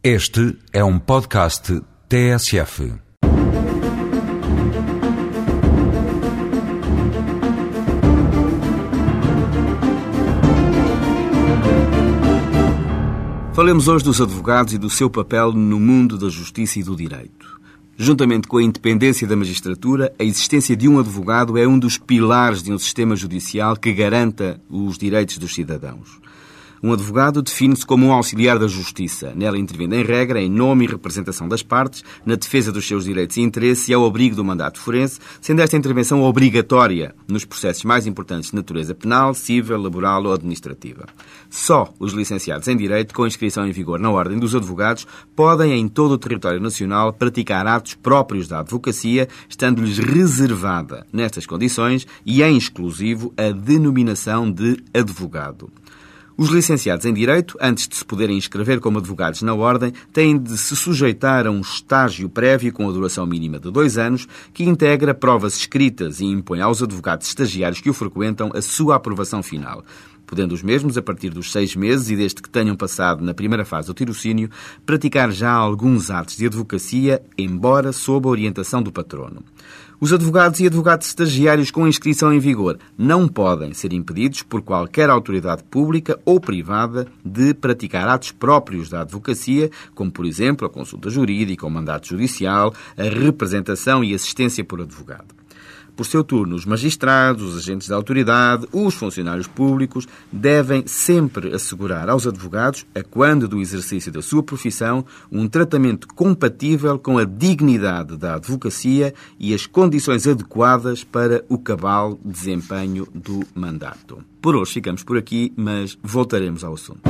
Este é um podcast TSF. Falemos hoje dos advogados e do seu papel no mundo da justiça e do direito. Juntamente com a independência da magistratura, a existência de um advogado é um dos pilares de um sistema judicial que garanta os direitos dos cidadãos. Um advogado define-se como um auxiliar da justiça, nela intervindo em regra, em nome e representação das partes, na defesa dos seus direitos e interesses e ao abrigo do mandato forense, sendo esta intervenção obrigatória nos processos mais importantes de natureza penal, civil, laboral ou administrativa. Só os licenciados em Direito, com inscrição em vigor na Ordem dos Advogados, podem, em todo o território nacional, praticar atos próprios da advocacia, estando-lhes reservada, nestas condições e em exclusivo, a denominação de advogado. Os licenciados em Direito, antes de se poderem inscrever como advogados na Ordem, têm de se sujeitar a um estágio prévio com a duração mínima de dois anos, que integra provas escritas e impõe aos advogados estagiários que o frequentam a sua aprovação final podendo os mesmos, a partir dos seis meses e desde que tenham passado na primeira fase do tirocínio, praticar já alguns atos de advocacia, embora sob a orientação do patrono. Os advogados e advogados estagiários com inscrição em vigor não podem ser impedidos por qualquer autoridade pública ou privada de praticar atos próprios da advocacia, como, por exemplo, a consulta jurídica, o mandato judicial, a representação e assistência por advogado. Por seu turno, os magistrados, os agentes da autoridade, os funcionários públicos devem sempre assegurar aos advogados, a quando do exercício da sua profissão, um tratamento compatível com a dignidade da advocacia e as condições adequadas para o cabal desempenho do mandato. Por hoje ficamos por aqui, mas voltaremos ao assunto.